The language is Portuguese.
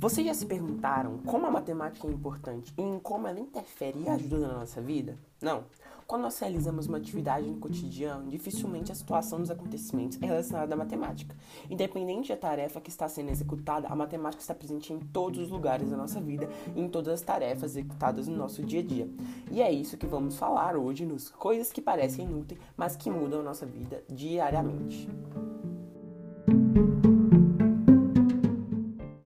Vocês já se perguntaram como a matemática é importante e em como ela interfere e ajuda na nossa vida? Não. Quando nós realizamos uma atividade no cotidiano, dificilmente a situação dos acontecimentos é relacionada à matemática. Independente da tarefa que está sendo executada, a matemática está presente em todos os lugares da nossa vida e em todas as tarefas executadas no nosso dia a dia. E é isso que vamos falar hoje nos Coisas que parecem inúteis, mas que mudam a nossa vida diariamente. Música